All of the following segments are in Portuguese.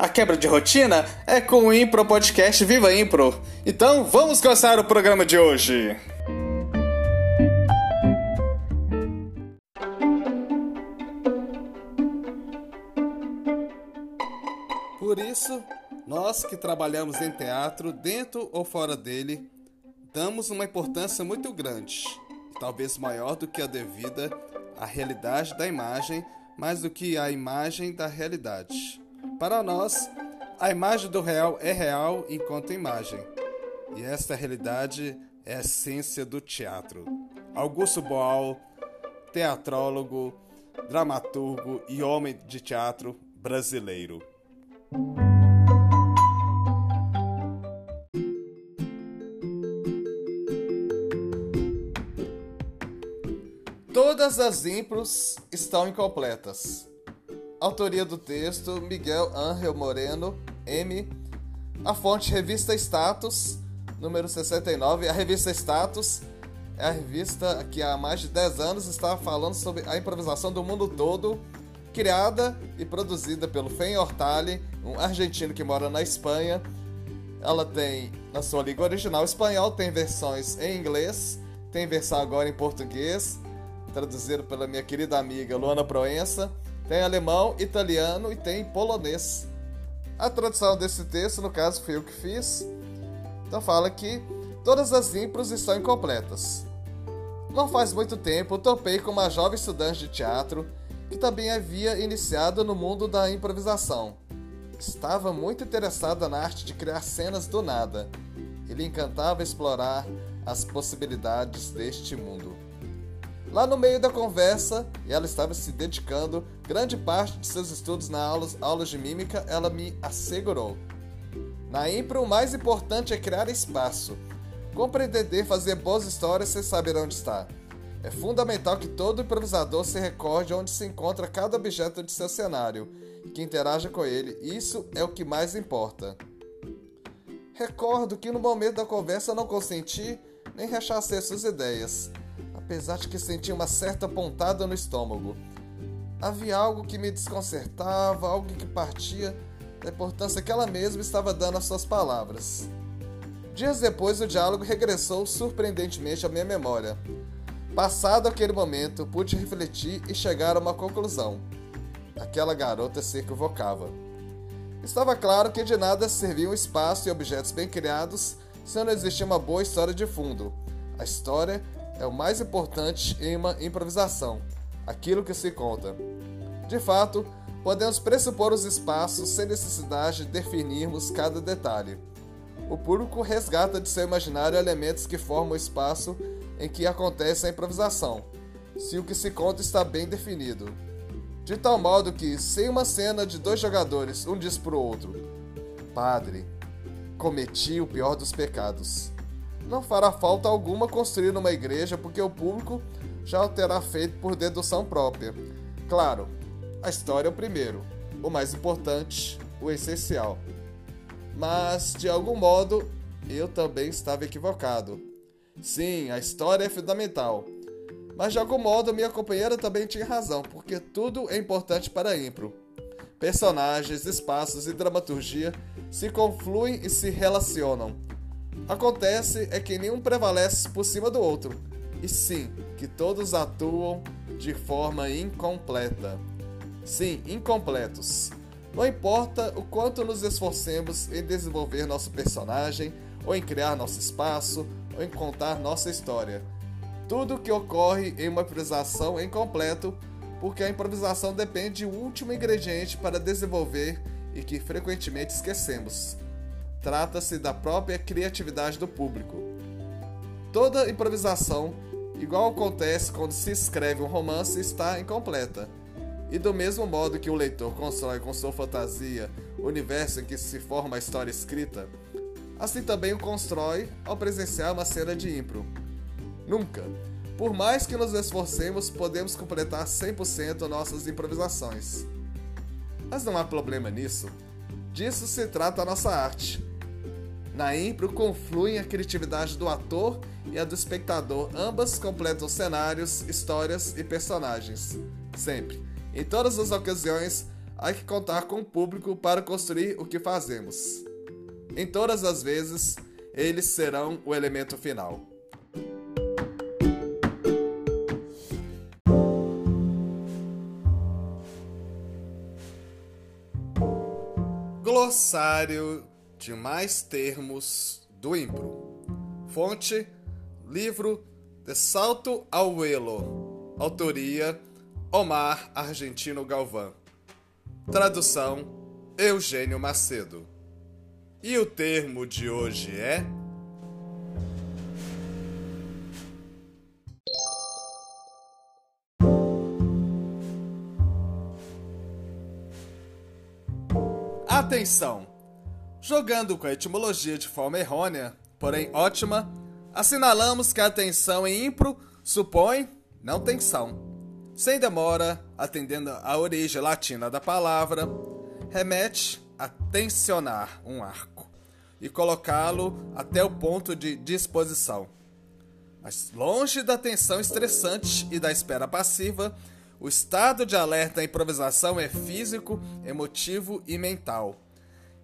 A quebra de rotina é com o Impro Podcast Viva Impro. Então vamos começar o programa de hoje. Por isso, nós que trabalhamos em teatro, dentro ou fora dele, damos uma importância muito grande, talvez maior do que a devida à realidade da imagem, mais do que a imagem da realidade. Para nós, a imagem do real é real enquanto imagem. E esta realidade é a essência do teatro. Augusto Boal, teatrólogo, dramaturgo e homem de teatro brasileiro. Todas as impros estão incompletas. Autoria do texto: Miguel Ángel Moreno, M. A fonte: Revista Status, número 69. A revista Status é a revista que há mais de 10 anos está falando sobre a improvisação do mundo todo, criada e produzida pelo Fen Hortali, um argentino que mora na Espanha. Ela tem, na sua língua original espanhol, tem versões em inglês, tem versão agora em português, traduzido pela minha querida amiga Luana Proença. Tem alemão, italiano e tem polonês. A tradução desse texto, no caso, foi eu que fiz. Então fala que todas as impros estão incompletas. Não faz muito tempo, topei com uma jovem estudante de teatro que também havia iniciado no mundo da improvisação. Estava muito interessada na arte de criar cenas do nada. Ele encantava explorar as possibilidades deste mundo. Lá no meio da conversa, e ela estava se dedicando grande parte de seus estudos na aulas, aulas de mímica, ela me assegurou. Na impro, o mais importante é criar espaço. Compreender fazer boas histórias sem saber onde está. É fundamental que todo improvisador se recorde onde se encontra cada objeto de seu cenário e que interaja com ele. Isso é o que mais importa. Recordo que no momento da conversa não consenti nem rechacei suas ideias apesar de que sentia uma certa pontada no estômago. Havia algo que me desconcertava, algo que partia da importância que ela mesma estava dando às suas palavras. Dias depois, o diálogo regressou surpreendentemente à minha memória. Passado aquele momento, pude refletir e chegar a uma conclusão. Aquela garota se equivocava. Estava claro que de nada serviam espaço e objetos bem criados se não existia uma boa história de fundo. A história é o mais importante em uma improvisação, aquilo que se conta. De fato, podemos pressupor os espaços sem necessidade de definirmos cada detalhe. O público resgata de seu imaginário elementos que formam o espaço em que acontece a improvisação, se o que se conta está bem definido. De tal modo que, sem uma cena de dois jogadores, um diz para o outro: Padre, cometi o pior dos pecados não fará falta alguma construir uma igreja, porque o público já o terá feito por dedução própria. Claro, a história é o primeiro, o mais importante, o essencial. Mas, de algum modo, eu também estava equivocado. Sim, a história é fundamental. Mas de algum modo minha companheira também tinha razão, porque tudo é importante para a impro. Personagens, espaços e dramaturgia se confluem e se relacionam Acontece é que nenhum prevalece por cima do outro, e sim que todos atuam de forma incompleta. Sim, incompletos. Não importa o quanto nos esforcemos em desenvolver nosso personagem, ou em criar nosso espaço, ou em contar nossa história. Tudo que ocorre em uma improvisação é incompleto, porque a improvisação depende do último ingrediente para desenvolver e que frequentemente esquecemos trata-se da própria criatividade do público. Toda improvisação, igual acontece quando se escreve um romance, está incompleta. E do mesmo modo que o leitor constrói com sua fantasia o universo em que se forma a história escrita, assim também o constrói ao presenciar uma cena de impro. Nunca, por mais que nos esforcemos, podemos completar 100% nossas improvisações. Mas não há problema nisso. Disso se trata a nossa arte. Na impro confluem a criatividade do ator e a do espectador, ambas completam cenários, histórias e personagens. Sempre em todas as ocasiões, há que contar com o público para construir o que fazemos. Em todas as vezes, eles serão o elemento final. Glossário de mais termos do Impro. Fonte: livro De Salto ao Elo. Autoria: Omar Argentino Galvão. Tradução: Eugênio Macedo. E o termo de hoje é. Atenção! Jogando com a etimologia de forma errônea, porém ótima, assinalamos que a atenção em impro supõe não tensão sem demora, atendendo à origem latina da palavra, remete a tensionar um arco e colocá-lo até o ponto de disposição. Mas longe da tensão estressante e da espera passiva, o estado de alerta à improvisação é físico, emotivo e mental.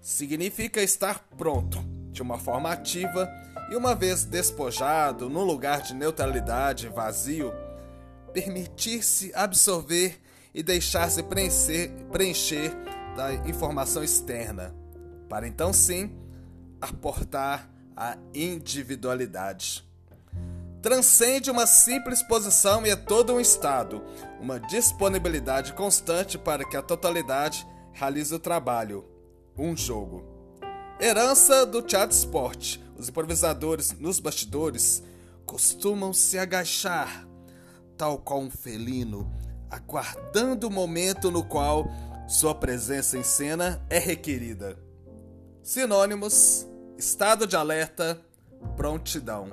Significa estar pronto, de uma forma ativa, e uma vez despojado, num lugar de neutralidade vazio, permitir-se absorver e deixar-se preencher, preencher da informação externa, para então sim aportar a individualidade. Transcende uma simples posição e é todo um estado, uma disponibilidade constante para que a totalidade realize o trabalho, um jogo. Herança do teatro esporte. Os improvisadores nos bastidores costumam se agachar tal qual um felino, aguardando o momento no qual sua presença em cena é requerida. Sinônimos: estado de alerta, prontidão.